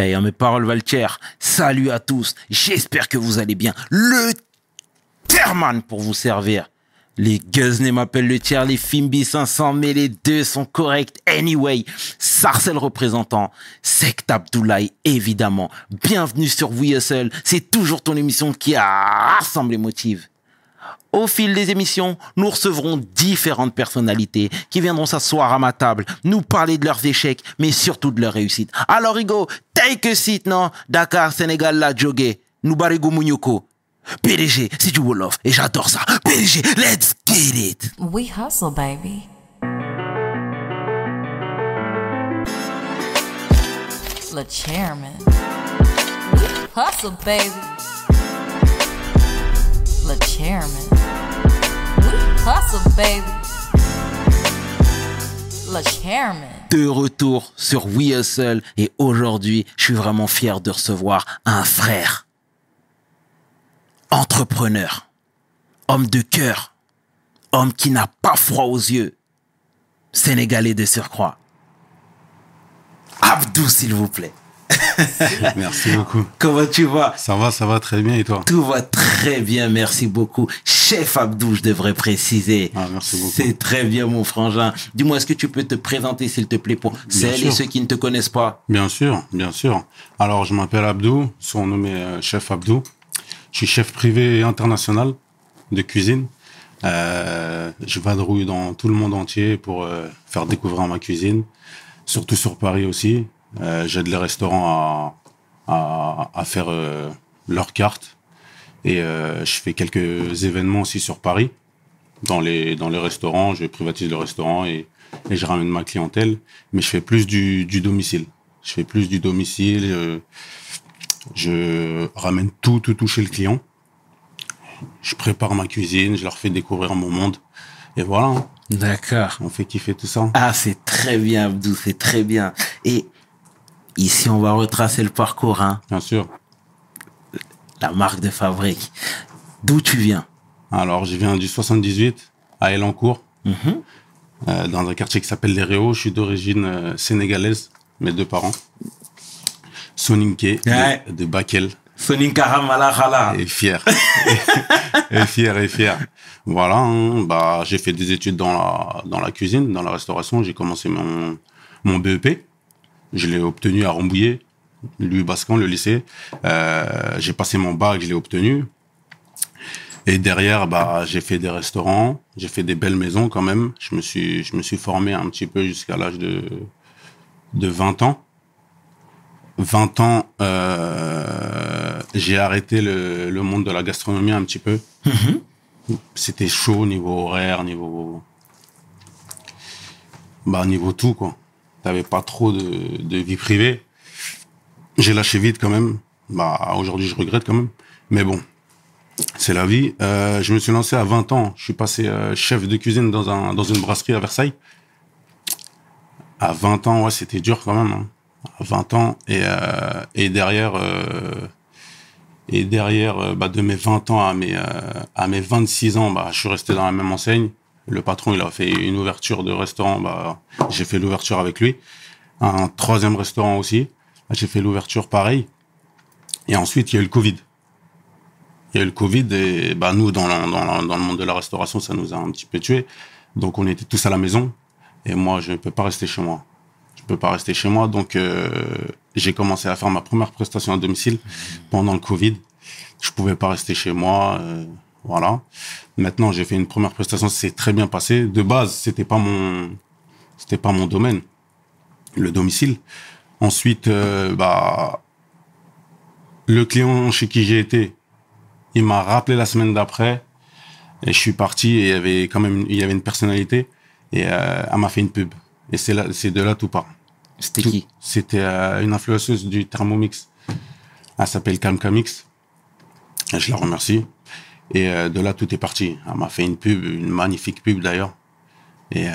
Hey, mes paroles Valtier, salut à tous, j'espère que vous allez bien. Le Terman pour vous servir. Les Guzney m'appellent le tiers, les Fimbi 500, mais les deux sont corrects anyway. Sarcel représentant, Sect Abdoulaye évidemment. Bienvenue sur VSL, c'est toujours ton émission qui a rassemblé motive. Au fil des émissions, nous recevrons différentes personnalités qui viendront s'asseoir à ma table, nous parler de leurs échecs, mais surtout de leurs réussites. Alors, Rigo, take a seat, non? Dakar, Sénégal, la jogué. Nous barigo Mounyoko. PDG, c'est du Wolof, et j'adore ça. PDG, let's get it! We hustle, baby. Le chairman. Hustle, baby. Le chairman. De retour sur We Hustle, et aujourd'hui, je suis vraiment fier de recevoir un frère. Entrepreneur. Homme de cœur. Homme qui n'a pas froid aux yeux. Sénégalais de surcroît. Abdou, s'il vous plaît. Merci beaucoup. Comment tu vas Ça va, ça va très bien et toi? Tout va très bien, merci beaucoup. Chef Abdou, je devrais préciser. Ah, merci beaucoup. C'est très bien, mon frangin. Dis-moi, est-ce que tu peux te présenter, s'il te plaît, pour celles et ceux qui ne te connaissent pas? Bien sûr, bien sûr. Alors, je m'appelle Abdou, surnommé euh, Chef Abdou. Je suis chef privé international de cuisine. Euh, je vadrouille dans tout le monde entier pour euh, faire découvrir ma cuisine, surtout sur Paris aussi. Euh, J'aide les restaurants à, à, à faire euh, leurs cartes et euh, je fais quelques événements aussi sur Paris dans les dans les restaurants. Je privatise le restaurant et, et je ramène ma clientèle, mais je fais plus du, du domicile. Je fais plus du domicile. je ramène tout, tout, tout chez le client. Je prépare ma cuisine, je leur fais découvrir mon monde. Et voilà, hein, D'accord. on fait kiffer tout ça. Ah, c'est très bien, Abdou, c'est très bien. Et ici, on va retracer le parcours, hein. Bien sûr. La marque de fabrique. D'où tu viens? Alors, je viens du 78 à Elancourt, Mhm. euh, dans un quartier qui s'appelle Les Réaux. Je suis d'origine euh, sénégalaise, mes deux parents. Soninké, Ouais. de, de Bakel. Et fier. et fier, et fier. Voilà, hein, bah, j'ai fait des études dans la, dans la cuisine, dans la restauration. J'ai commencé mon, mon BEP. Je l'ai obtenu à Rambouillet, Louis Bascan, le lycée. Euh, j'ai passé mon bac, je l'ai obtenu. Et derrière, bah, j'ai fait des restaurants, j'ai fait des belles maisons quand même. Je me suis, je me suis formé un petit peu jusqu'à l'âge de, de 20 ans. 20 ans, euh, j'ai arrêté le, le monde de la gastronomie un petit peu. C'était chaud niveau horaire, niveau, bah, niveau tout, quoi. T'avais pas trop de, de vie privée. J'ai lâché vite quand même. Bah, aujourd'hui, je regrette quand même. Mais bon, c'est la vie. Euh, je me suis lancé à 20 ans. Je suis passé euh, chef de cuisine dans, un, dans une brasserie à Versailles. À 20 ans, ouais, c'était dur quand même. hein. À 20 ans. Et, euh, et derrière, euh, et derrière euh, bah, de mes 20 ans à mes, euh, à mes 26 ans, bah, je suis resté dans la même enseigne. Le patron, il a fait une ouverture de restaurant. Bah, j'ai fait l'ouverture avec lui. Un troisième restaurant aussi. J'ai fait l'ouverture pareil. Et ensuite, il y a eu le Covid. Il y a eu le Covid et bah, nous, dans, le- monde de la restauration, ça nous a un petit peu tués. Donc, on était tous à la maison. Et moi, je ne peux pas rester chez moi. Je peux pas rester chez moi. Donc, euh, j'ai commencé à faire ma première prestation à domicile pendant le Covid. Je pouvais pas rester chez moi. euh, voilà. Maintenant, j'ai fait une première prestation. C'est très bien passé. De base, c'était pas mon, c'était pas mon domaine, le domicile. Ensuite, euh, bah, le client chez qui j'ai été, il m'a rappelé la semaine d'après et je suis parti et il y avait quand même il y avait une personnalité et euh, elle m'a fait une pub et c'est là c'est de là tout part C'était qui? C'était euh, une influenceuse du Thermomix elle s'appelle Kamkamix et je la remercie et euh, de là tout est parti. Elle m'a fait une pub une magnifique pub d'ailleurs. Et euh,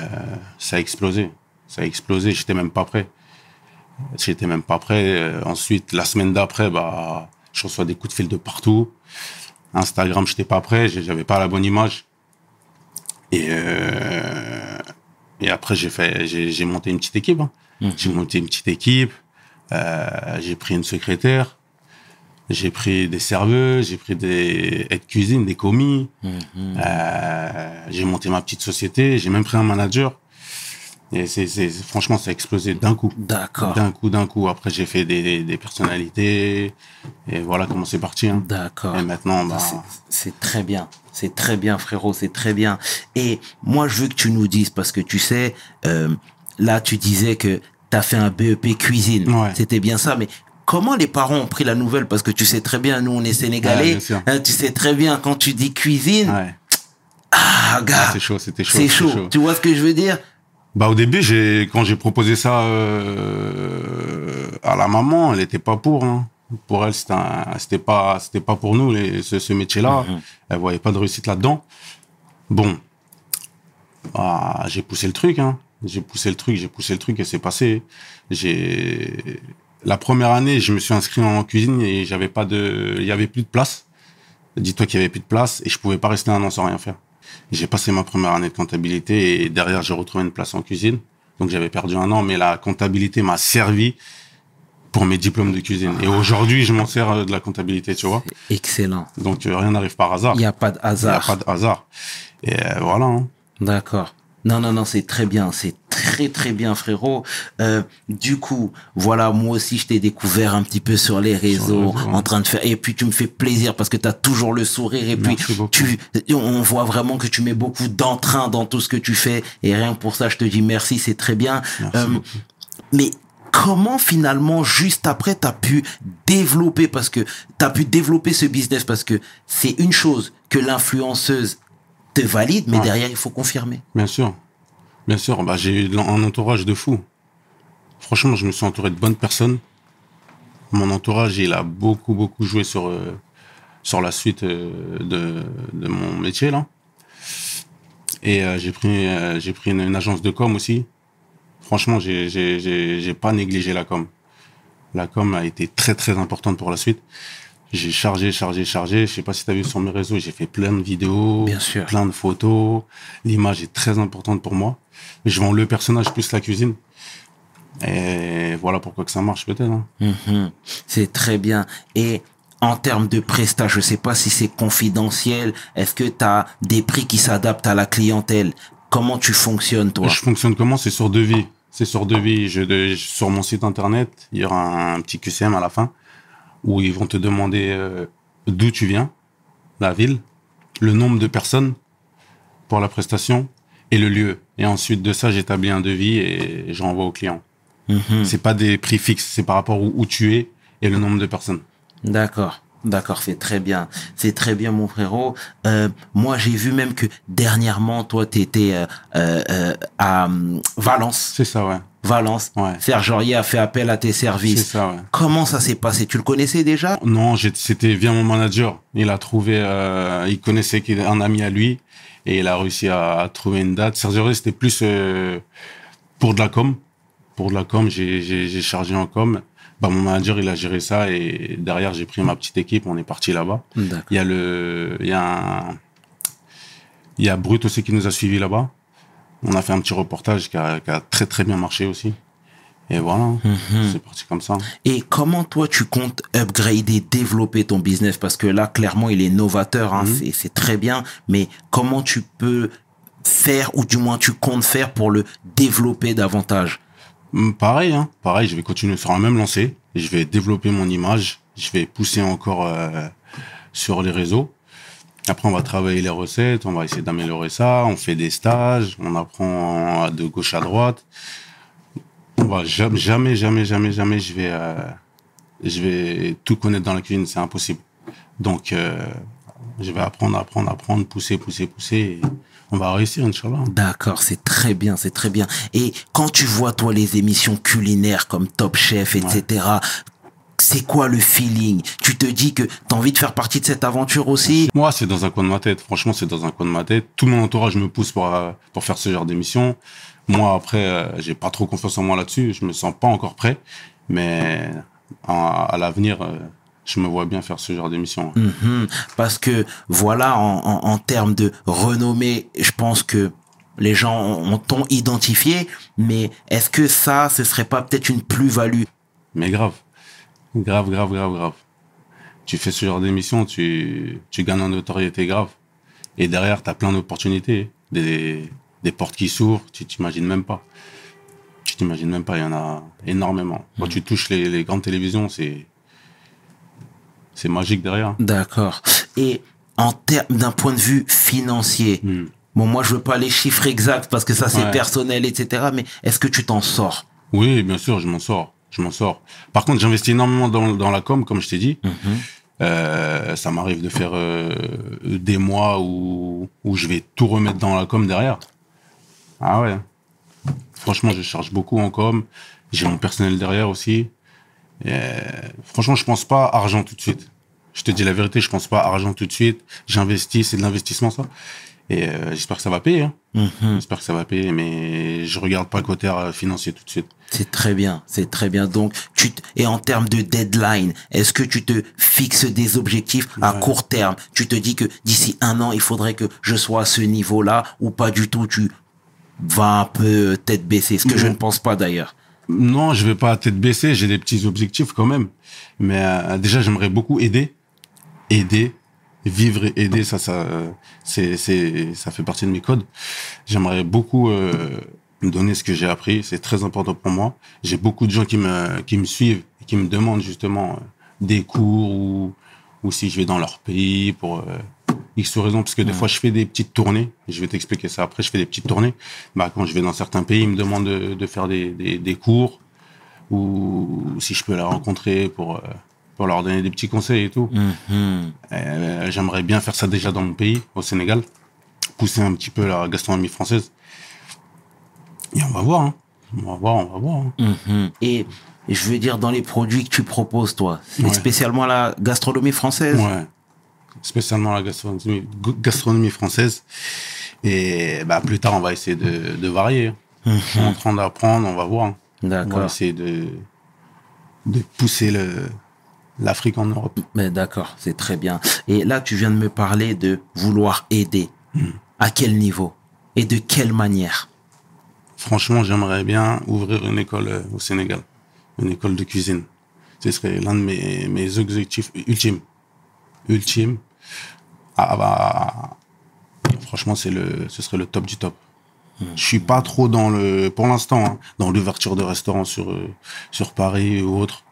ça a explosé. Ça a explosé. J'étais même pas prêt. J'étais même pas prêt. Euh, ensuite la semaine d'après bah je reçois des coups de fil de partout. Instagram, j'étais pas prêt, j'avais pas la bonne image. Et euh, et après j'ai fait, j'ai monté une petite équipe. hein. J'ai monté une petite équipe. Euh, j'ai pris une secrétaire, j'ai pris des serveuses, j'ai pris des aides cuisine, des commis. Euh, j'ai monté ma petite société, j'ai même pris un manager. Et c'est, c'est, franchement, ça a explosé d'un coup. D'accord. D'un coup, d'un coup. Après, j'ai fait des, des personnalités. Et voilà comment c'est parti. Hein. D'accord. Et maintenant, bah, C'est- C'est très bien. C'est très bien, frérot. C'est très bien. Et moi, je veux que tu nous dises, parce que tu sais, euh, là, tu disais que tu as fait un BEP cuisine. Ouais. C'était bien ça. Mais comment les parents ont pris la nouvelle? Parce que tu sais très bien, nous, on est sénégalais. Hein, tu sais très bien, quand tu dis cuisine, ouais. ah, gars, c'est chaud, c'était chaud. chaud. Tu vois ce que je veux dire? Bah au début, j'ai quand j'ai proposé ça euh, à la maman, elle était pas pour. Hein. Pour elle, c'était pas c'était pas pour nous les, ce, ce métier-là. Mhm. Elle voyait pas de réussite là-dedans. Bon, ah, j'ai poussé le truc. Hein. J'ai poussé le truc, j'ai poussé le truc et c'est passé. J'ai la première année, je me suis inscrit en cuisine et j'avais pas de, il y avait plus de place. Dis-toi qu'il y avait plus de place et je pouvais pas rester un an sans rien faire. J'ai passé ma première année de comptabilité et derrière j'ai retrouvé une place en cuisine. Donc j'avais perdu un an, mais la comptabilité m'a servi pour mes diplômes de cuisine. Et aujourd'hui, je m'en sers de la comptabilité, tu vois. Excellent. Donc euh, rien n'arrive par hasard. Il n'y a pas de Il n'y a hasard. pas de hasard. Et euh, voilà. hein. D'accord. Non, non, non, c'est très bien, c'est très très bien, frérot. Euh, du coup, voilà, moi aussi, je t'ai découvert un petit peu sur les réseaux, réseau, en train de faire. Et puis, tu me fais plaisir parce que tu as toujours le sourire. Et Merci puis, beaucoup. tu, on voit vraiment que tu mets beaucoup d'entrain dans tout ce que tu fais. Et rien que pour ça, je te dis merci, c'est très bien. Merci Euh, mais comment finalement, juste après, tu as pu développer, parce que tu as pu développer ce business, parce que c'est une chose que l'influenceuse te valide, mais Ouais. derrière, il faut confirmer. Bien sûr. Bien sûr. Bah, j'ai eu un entourage de fou. Franchement, je me suis entouré de bonnes personnes. Mon entourage, il a beaucoup, beaucoup joué sur, euh, sur la suite euh, de, de mon métier, là. Et euh, j'ai pris, j'ai pris une, une agence de com aussi. Franchement, j'ai, j'ai, j'ai, j'ai pas négligé la com. La com a été très, très importante pour la suite. J'ai chargé, chargé, chargé. Je sais pas si tu as vu sur mes réseaux, j'ai fait plein de vidéos, Bien sûr. plein de photos. L'image est très importante pour moi. Je vends le personnage plus la cuisine. Et voilà pourquoi que ça marche peut-être. hein. Mhm. C'est très bien. Et en termes de prestat, je sais pas si c'est confidentiel. Est-ce que tu as des prix qui s'adaptent à la clientèle? Comment tu fonctionnes, toi? Je fonctionne comment? C'est sur devis. C'est sur devis. Je, de- sur mon site internet, il y aura un petit QCM à la fin où ils vont te demander euh, d'où tu viens, la ville, le nombre de personnes pour la prestation et le lieu. Et ensuite de ça, j'établis un devis et je renvoie au client. Mhm. C'est pas des prix fixes, c'est par rapport où, où tu es et le nombre de personnes. D'accord. D'accord, c'est très bien. C'est très bien, mon frérot. Euh, moi, j'ai vu même que dernièrement, toi, tu étais à hum, Valence. C'est ça, ouais. Valence. Ouais. Serge Aurier a fait appel à tes services. ça, ouais. Comment ça s'est passé? Tu le connaissais déjà? Non, c'était via mon manager. Il a trouvé, euh, il connaissait un ami à lui et il a réussi à, à trouver une date. Serge Aurier, c'était plus euh, pour de la com. Pour de la com, j'ai chargé en com. Bah, mon manager, il a géré ça et derrière, j'ai pris ma petite équipe. On est parti là-bas. Il y a le, il y a un, il y a Brut aussi qui nous a suivis là-bas. On a fait un petit reportage qui a, qui a très très bien marché aussi. Et voilà, c'est parti comme ça. Et comment toi tu comptes upgrader, développer ton business? Parce que là, clairement, il est novateur, hein, c'est- c'est très bien. Mais comment tu peux faire, ou du moins tu comptes faire pour le développer davantage? Hum, Pareil, hein. Pareil, je vais continuer sur la même lancée. Je vais développer mon image. Je vais pousser encore euh, sur les réseaux. Après, on va travailler les recettes. On va essayer d'améliorer ça. On fait des stages. On apprend de gauche à droite. On va jamais, jamais, jamais, jamais, jamais, je vais, euh, je vais tout connaître dans la cuisine. C'est impossible. Donc, euh, je vais apprendre, apprendre, apprendre, pousser, pousser, pousser. et on va réussir, Inch'Allah. D'accord, c'est très bien, c'est très bien. Et quand tu vois toi les émissions culinaires comme Top Chef, etc., c'est quoi le feeling? Tu te dis que t'as envie de faire partie de cette aventure aussi? Moi, c'est dans un coin de ma tête. Franchement, c'est dans un coin de ma tête. Tout mon entourage me pousse pour, euh, pour faire ce genre d'émission. Moi, après, euh, j'ai pas trop confiance en moi là-dessus. Je me sens pas encore prêt. Mais à, à l'avenir, euh, je me vois bien faire ce genre d'émission. Mhm. Parce que voilà, en, en, en termes de renommée, je pense que les gens ont, ont identifié, mais est-ce que ça, ce serait pas peut-être une plus-value? Mais grave. Grave, grave, grave, grave. Tu fais ce genre d'émission, tu, tu gagnes en notoriété grave. Et derrière, tu as plein d'opportunités. Des, des portes qui s'ouvrent, tu t'imagines même pas. Tu t'imagines même pas, il y en a énormément. Quand tu touches les, les grandes télévisions, c'est c'est magique derrière. D'accord. Et en termes d'un point de vue financier, Hmm. bon, moi, je veux pas les chiffres exacts parce que ça, c'est Ouais. personnel, etc. Mais est-ce que tu t'en sors? Oui, bien sûr, je m'en sors. Je m'en sors. Par contre, j'investis énormément dans, dans la com, comme je t'ai dit. Euh, ça m'arrive de faire euh, des mois où, où je vais tout remettre dans la com derrière. Ah ouais. Franchement, je charge beaucoup en com. J'ai mon personnel derrière aussi. Et, franchement, je pense pas argent tout de suite. Je te dis la vérité, je pense pas argent tout de suite. J'investis, c'est de l'investissement ça. Et euh, j'espère que ça va payer. hein. Mhm. J'espère que ça va payer, mais je regarde pas le côté euh, financier tout de suite. C'est très bien, c'est très bien. Donc, tu t- et en termes de deadline, est-ce que tu te fixes des objectifs à Ouais. court terme? Tu te dis que d'ici un an, il faudrait que je sois à ce niveau-là ou pas du tout? Tu vas un peu euh, tête baissée, ce que je ne pense pas d'ailleurs. Non, je vais pas à tête baissée. J'ai des petits objectifs quand même. Mais euh, déjà, j'aimerais beaucoup aider, aider, vivre et aider. Ça, ça, c'est, c'est, ça fait partie de mes codes. J'aimerais beaucoup euh, me donner ce que j'ai appris. C'est très important pour moi. J'ai beaucoup de gens qui me, qui me suivent et qui me demandent justement euh, des cours ou, ou si je vais dans leur pays pour euh, X raisons. Parce que des fois, je fais des petites tournées. Je vais t'expliquer ça après. Je fais des petites tournées. Bah, quand je vais dans certains pays, ils me demandent de, de faire des, des, des cours ou si je peux la rencontrer pour, euh, pour leur donner des petits conseils et tout. Mhm. Euh, J'aimerais bien faire ça déjà dans mon pays, au Sénégal, pousser un petit peu la gastronomie française. Et on va voir, hein. on va voir, on va voir. hein. Mhm. Et et je veux dire, dans les produits que tu proposes, toi, Ouais. spécialement la gastronomie française? Ouais. Spécialement la gastronomie, gastronomie française. Et bah, plus tard, on va essayer de, de varier. Je suis en train d'apprendre, on va voir. hein. On va D'accord. essayer de, de pousser le, l'Afrique en Europe. Mais d'accord, c'est très bien. Et là, tu viens de me parler de vouloir aider. À quel niveau Et de quelle manière? Franchement, j'aimerais bien ouvrir une école euh, au Sénégal, une école de cuisine. Ce serait l'un de mes, mes objectifs ultimes. Ultime. Ah bah, franchement, c'est le, ce serait le top du top. Je suis pas trop dans le, pour l'instant, hein, dans l'ouverture de restaurants sur euh, sur Paris ou autre.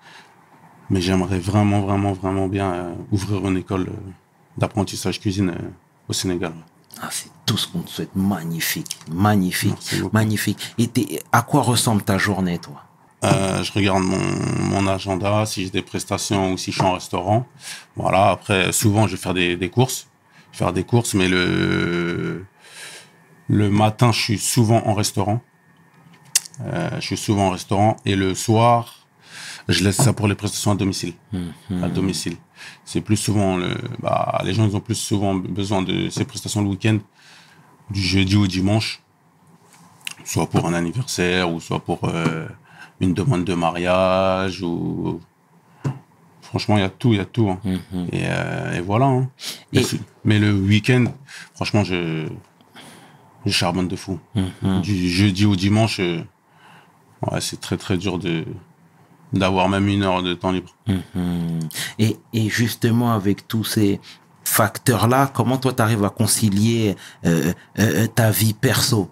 Mais j'aimerais vraiment, vraiment, vraiment bien euh, ouvrir une école euh, d'apprentissage cuisine euh, au Sénégal. ah, C'est tout ce qu'on te souhaite. Magnifique, magnifique, Merci magnifique. Et à quoi ressemble ta journée, toi? Euh, je regarde mon, mon agenda, si j'ai des prestations ou si je suis en restaurant. Voilà. Après, souvent, je vais faire des, des courses. Je vais faire des courses, mais le le matin, je suis souvent en restaurant. Euh, je suis souvent en restaurant et le soir, je laisse ça pour les prestations à domicile. À domicile. C'est plus souvent le, bah, les gens ils ont plus souvent besoin de ces prestations le week-end, du jeudi au dimanche soit pour un anniversaire ou soit pour euh, une demande de mariage ou franchement il y a tout il y a tout hein. et, euh, et voilà hein. Et- mais, le week-end franchement je je charbonne de fou du jeudi au dimanche euh, ouais, c'est très très dur de d'avoir même une heure de temps libre Mhm. et, et justement, avec tous ces facteurs-là, comment toi, tu arrives à concilier euh, euh, ta vie perso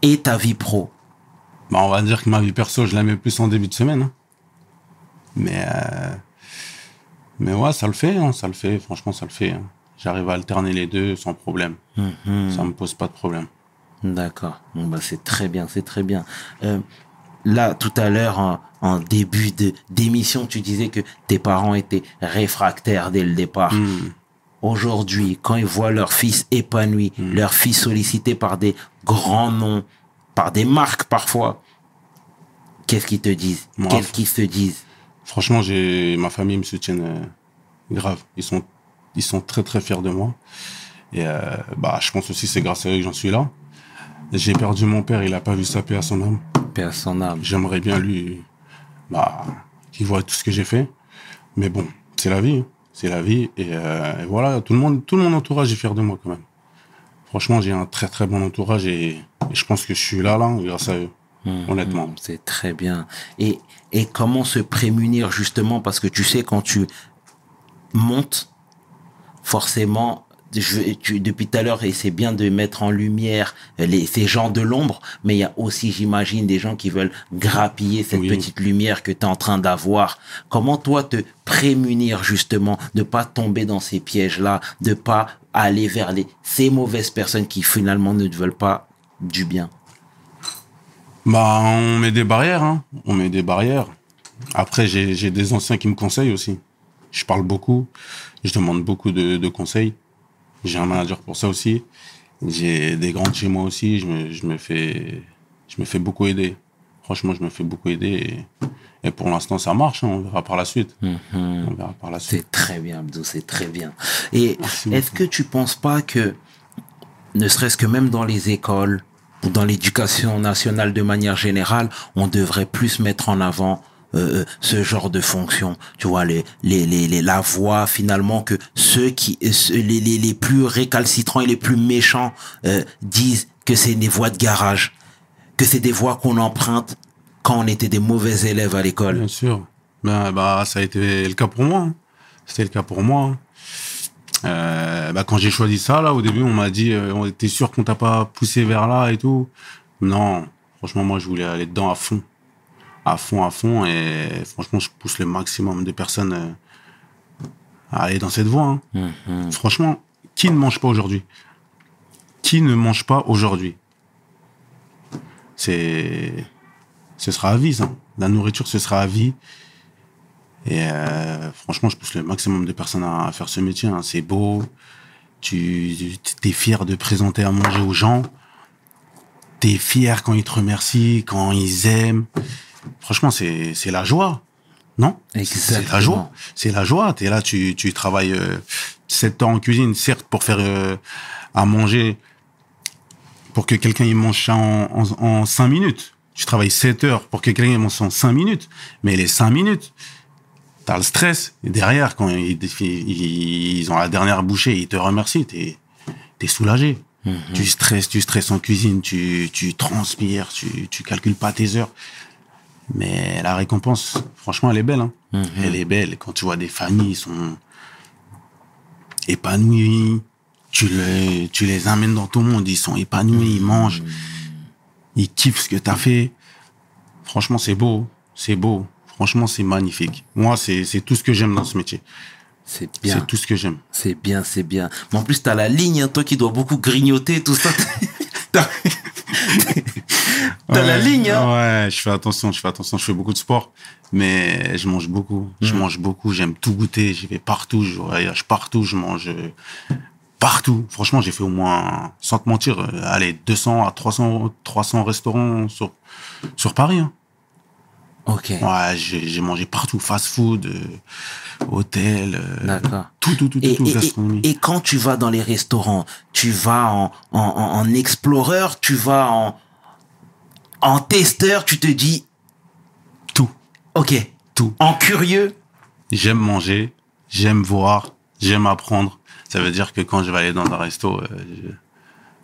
et ta vie pro? Bah, on va dire que ma vie perso je la mets plus en début de semaine hein. mais euh, mais ouais ça le fait hein, ça le fait franchement ça le fait hein. j'arrive à alterner les deux sans problème ça me pose pas de problème D'accord. Bon, bah, c'est très bien, c'est très bien. Euh, là, tout à l'heure, en, début de d'émission, tu disais que tes parents étaient réfractaires dès le départ. Hmm. Aujourd'hui, quand ils voient leur fils épanoui, leur fils sollicité par des grands noms, par des marques parfois, qu'est-ce qu'ils te disent? Qu'est-ce qu'ils se disent? Franchement, j'ai ma famille me soutient euh, grave. Ils sont ils sont très très fiers de moi. Et euh, bah je pense aussi c'est grâce à eux que j'en suis là. J'ai perdu mon père, il a pas vu sa paix à son âme. Paix à son âme. J'aimerais bien lui bah qu'il voit tout ce que j'ai fait. Mais bon, c'est la vie, hein. c'est la vie et, euh, et voilà, tout le monde tout mon entourage est fier de moi quand même. Franchement, j'ai un très très bon entourage et, et je pense que je suis là là grâce à eux. Mmh, honnêtement. mmh, C'est très bien. Et, et comment se prémunir justement parce que tu sais quand tu montes, forcément, je, tu, depuis tout à l'heure, et c'est bien de mettre en lumière les, ces gens de l'ombre, mais il y a aussi, j'imagine, des gens qui veulent grappiller cette Oui. petite lumière que tu es en train d'avoir. Comment toi te prémunir justement de pas tomber dans ces pièges-là, de pas aller vers les, ces mauvaises personnes qui finalement ne te veulent pas du bien? Bah, on met des barrières, hein. On met des barrières. Après, j'ai j'ai des anciens qui me conseillent aussi. Je parle beaucoup. Je demande beaucoup de, de conseils. J'ai un manager pour ça aussi. J'ai des grands chez moi aussi. Je me, je me fais, je me fais beaucoup aider. Franchement, je me fais beaucoup aider. Et, et pour l'instant, ça marche. hein. On verra par la suite. On verra par la suite. C'est très bien, Abdou, c'est très bien. Et est-ce que tu penses pas que, ne serait-ce que même dans les écoles ou dans l'éducation nationale de manière générale, on devrait plus mettre en avant euh, ce genre de fonction, tu vois, les, les, les, les- la voix finalement que ceux qui, euh, les, les, les plus récalcitrants et les plus méchants euh, disent que c'est des voix de garage, que c'est des voix qu'on emprunte quand on était des mauvais élèves à l'école. Bien sûr. Ben, bah, ça a été le cas pour moi. hein. C'était le cas pour moi. hein. Euh, bah, quand j'ai choisi ça, là, au début, on m'a dit, euh, on était sûr qu'on t'a pas poussé vers là et tout. Non, franchement, moi, je voulais aller dedans à fond. À fond, à fond. Et franchement, je pousse le maximum de personnes euh, à aller dans cette voie. hein. Franchement, qui ne mange pas aujourd'hui? Qui ne mange pas aujourd'hui? C'est ce sera à vie, ça. La nourriture, ce sera à vie. Et euh, franchement, je pousse le maximum de personnes à, à faire ce métier. hein. C'est beau. Tu es fier de présenter à manger aux gens. Tu es fier quand ils te remercient, quand ils aiment. Franchement, c'est c'est la joie. Non? C'est la joie. C'est la joie. Tu es là, tu, tu travailles euh, 7 ans en cuisine, certes, pour faire euh, à manger, pour que quelqu'un il mange ça en, en, en 5 minutes. Tu travailles 7 heures pour que quelqu'un il mange ça en 5 minutes. Mais les 5 minutes, t'as le stress. Et derrière, quand ils, ils, ont la dernière bouchée, ils te remercient, t'es es soulagé. Tu stresses, tu stresses en cuisine, tu, tu transpires, tu, tu calcules pas tes heures. Mais la récompense, franchement, elle est belle. Hein. Elle est belle. Quand tu vois des familles, ils sont épanouies. Tu les, tu les amènes dans ton monde, ils sont épanouis, ils mangent, ils kiffent ce que tu as fait. Franchement, c'est beau. C'est beau. Franchement, c'est magnifique. Moi, c'est c'est tout ce que j'aime dans ce métier. C'est bien. C'est tout ce que j'aime. C'est bien, c'est bien. Mais en plus, t'as la ligne, hein, toi qui dois beaucoup grignoter, tout ça. T'as t'as la Ouais, ligne, hein. Ouais, je fais attention, je fais attention, je fais beaucoup de sport, mais je mange beaucoup. Je Mhm. mange beaucoup, j'aime tout goûter, j'y vais partout, je voyage partout, je mange euh, partout. Franchement, j'ai fait au moins, sans te mentir, euh, allez, 200 à 300, 300 restaurants sur, sur Paris. hein. Ok, Ouais, j'ai mangé partout, fast-food, euh, hôtel, euh, tout, tout, tout, tout, Et, tout, et, gastronomie. et, et quand tu vas dans les restaurants, tu vas en, en, en, en explorer, tu vas en, en testeur, tu te dis, Tout, ok, tout. en curieux, J'aime manger, j'aime voir, j'aime apprendre. Ça veut dire que quand je vais aller dans un resto, euh, je-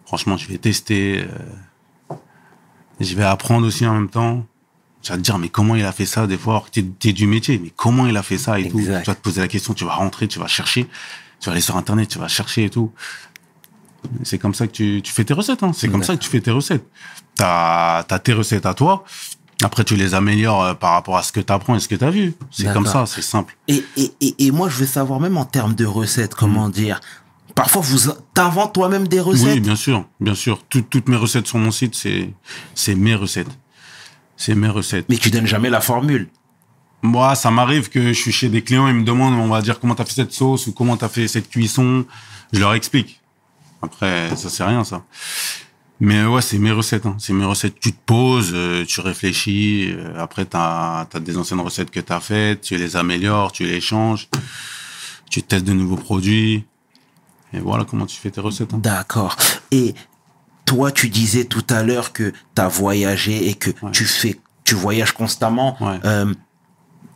franchement, je vais tester. euh, je vais apprendre aussi en même temps. Tu vas te dire, mais comment il a fait ça des fois alors que t'es, du métier, mais comment il a fait ça et tout? Tu vas te poser la question, tu vas rentrer, tu vas chercher, tu vas aller sur Internet, tu vas chercher et tout. C'est comme ça que tu, tu fais tes recettes. Hein. C'est comme ça que tu fais tes recettes. T'as as tes recettes à toi. Après, tu les améliores euh, par rapport à ce que tu apprends et ce que tu as vu. C'est comme ça, c'est simple. Et, et, et, et moi, je veux savoir, même en termes de recettes, comment dire, parfois, vous t'inventes toi-même des recettes? Oui, bien sûr, bien sûr. Tout- toutes mes recettes sur mon site, c'est c'est mes recettes. C'est mes recettes. mais tu donnes jamais la formule. Moi, ça m'arrive que je suis chez des clients, ils me demandent, on va dire, comment t'as fait cette sauce ou comment t'as fait cette cuisson. Je leur explique. Après, ça c'est rien, ça. Mais ouais, c'est mes recettes. Hein. C'est mes recettes. Tu te poses, euh, tu réfléchis. euh, après, t'as as des anciennes recettes que t'as faites, tu les améliores, tu les changes, tu testes de nouveaux produits. Et voilà comment tu fais tes recettes. hein. D'accord. Et toi, tu disais tout à l'heure que tu as voyagé et que Ouais. tu fais, tu voyages constamment. Ouais. Euh,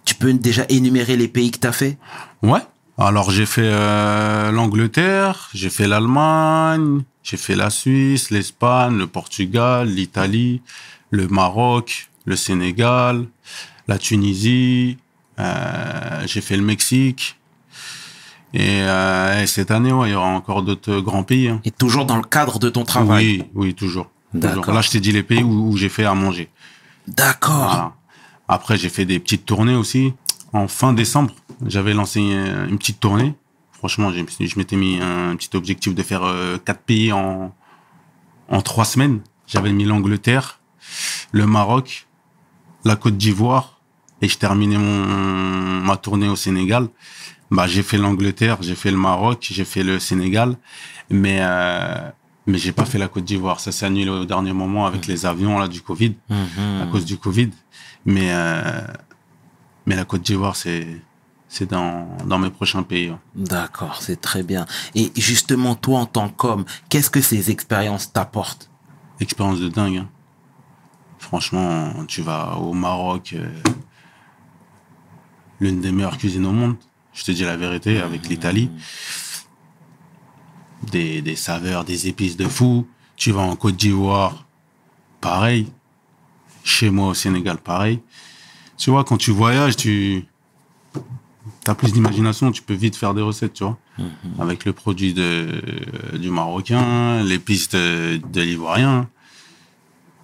tu peux déjà énumérer les pays que tu as fait? Ouais. Alors j'ai fait euh, l'Angleterre, j'ai fait l'Allemagne, j'ai fait la Suisse, l'Espagne, le Portugal, l'Italie, le Maroc, le Sénégal, la Tunisie, euh, j'ai fait le Mexique. Et, euh, et cette année, ouais, il y aura encore d'autres grands pays. hein. Et toujours dans le cadre de ton travail. Oui, oui, toujours. D'accord. Toujours. Là, je t'ai dit les pays où, où j'ai fait à manger. D'accord. Voilà. Après, j'ai fait des petites tournées aussi. En fin décembre, j'avais lancé une, petite tournée. Franchement, je m'étais mis un petit objectif de faire euh, quatre pays en, en trois semaines. J'avais mis l'Angleterre, le Maroc, la Côte d'Ivoire et je terminais mon, ma tournée au Sénégal. Bah, j'ai fait l'Angleterre, j'ai fait le Maroc, j'ai fait le Sénégal, mais euh, mais j'ai pas fait la Côte d'Ivoire. Ça s'est annulé au dernier moment avec les avions là du Covid Mhm. à cause du Covid. Mais, euh, mais la Côte d'Ivoire, c'est, c'est dans, dans mes prochains pays. ouais. D'accord, c'est très bien. Et justement, toi, en tant qu'homme, qu'est-ce que ces expériences t'apportent? Expérience de dingue. hein. Franchement, tu vas au Maroc, euh, l'une des meilleures cuisines au monde. Je te dis la vérité, avec l'Italie. Des, des saveurs, des épices de fou. Tu vas en Côte d'Ivoire, pareil. Chez moi au Sénégal, pareil. Tu vois, quand tu voyages, tu as plus d'imagination, tu peux vite faire des recettes, tu vois. Avec le produit de, du Marocain, l'épice de, de l'Ivoirien,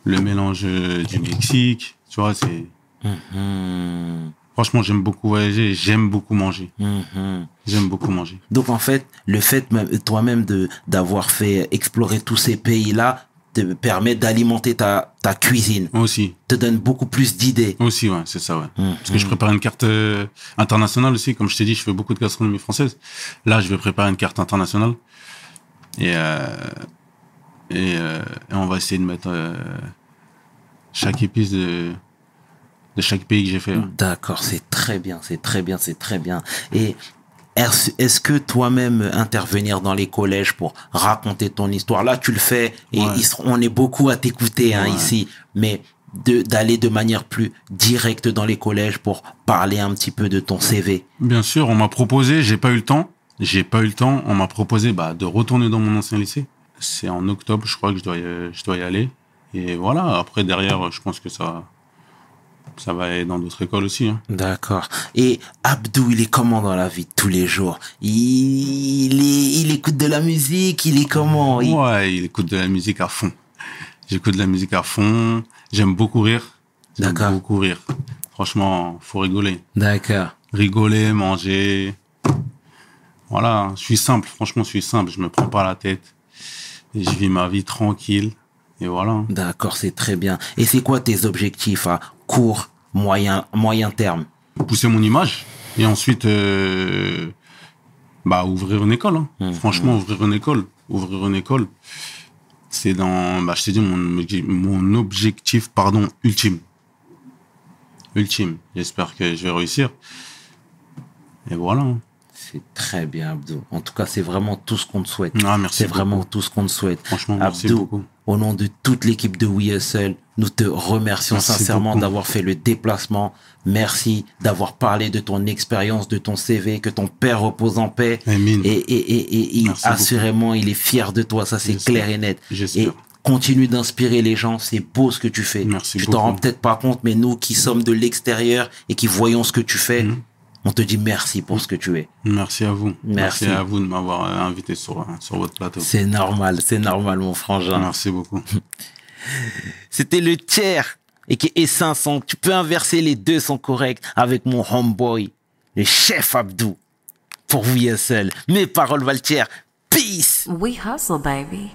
le mélange du Mexique, tu vois, c'est... Mhm. Franchement, j'aime beaucoup voyager j'aime beaucoup manger. Mhm. J'aime beaucoup manger. Donc en fait, le fait même- toi-même de d'avoir fait explorer tous ces pays-là te permet d'alimenter ta ta cuisine, Aussi, te donne beaucoup plus d'idées. aussi, ouais, c'est ça, ouais. Mhm. Parce que je prépare une carte euh, internationale aussi. Comme je t'ai dit, je fais beaucoup de gastronomie française. Là, je vais préparer une carte internationale. Et, euh, et, euh, et on va essayer de mettre chaque épice de, de chaque pays que j'ai fait. D'accord, c'est très bien, c'est très bien, c'est très bien. Et est-ce que toi-même intervenir dans les collèges pour raconter ton histoire, là tu le fais et Ouais. on est beaucoup à t'écouter hein, Ouais. ici, mais de d'aller de manière plus directe dans les collèges pour parler un petit peu de ton CV. Bien sûr, on m'a proposé, j'ai pas eu le temps. J'ai pas eu le temps. On m'a proposé bah, de retourner dans mon ancien lycée. C'est en octobre, je crois que je dois, y, je dois y aller. Et voilà. Après derrière, je pense que ça, ça va aller dans d'autres écoles aussi. hein. D'accord. Et Abdou, il est comment dans la vie de tous les jours? Il, est, il écoute de la musique, il est comment? Il- Ouais, il écoute de la musique à fond. J'écoute de la musique à fond. J'aime beaucoup rire. J'aime D'accord. Beaucoup rire. Franchement, faut rigoler. D'accord. Rigoler, manger. Voilà, je suis simple. Franchement, je suis simple. Je me prends pas la tête. Et je vis ma vie tranquille. Et voilà. D'accord, c'est très bien. Et c'est quoi tes objectifs à court, moyen, moyen terme Pousser mon image. Et ensuite, euh, bah, ouvrir une école. hein. Mhm. Franchement, ouvrir une école. Ouvrir une école. C'est dans, bah, je t'ai dit, mon, obje- mon objectif, pardon, ultime. Ultime. J'espère que je vais réussir. Et voilà. hein. C'est très bien, Abdou. En tout cas, c'est vraiment tout ce qu'on te souhaite. Ah, merci C'est vraiment tout ce qu'on te souhaite. Franchement, merci Abdou, beaucoup. au nom de toute l'équipe de WeHustle, nous te remercions Merci sincèrement d'avoir fait le déplacement. Merci d'avoir parlé de ton expérience, de ton CV, que ton père repose en paix. Et, et, et, et, et Merci beaucoup. assurément, il est fier de toi, ça c'est clair et net. J'espère. Et continue d'inspirer les gens, c'est beau ce que tu fais. Merci tu t'en rends peut-être pas compte, mais nous qui sommes de l'extérieur et qui voyons ce que tu fais, Mhm. on te dit merci pour ce que tu es. Merci à vous. Merci. à vous de m'avoir invité sur, sur votre plateau. C'est normal, c'est normal, mon frangin. Merci beaucoup. C'était le tiers et qui est 500. Tu peux inverser, les deux sont corrects avec mon homeboy, le chef Abdou. Pour vous, seul. Mes paroles valent tiers. Peace! We hustle, baby.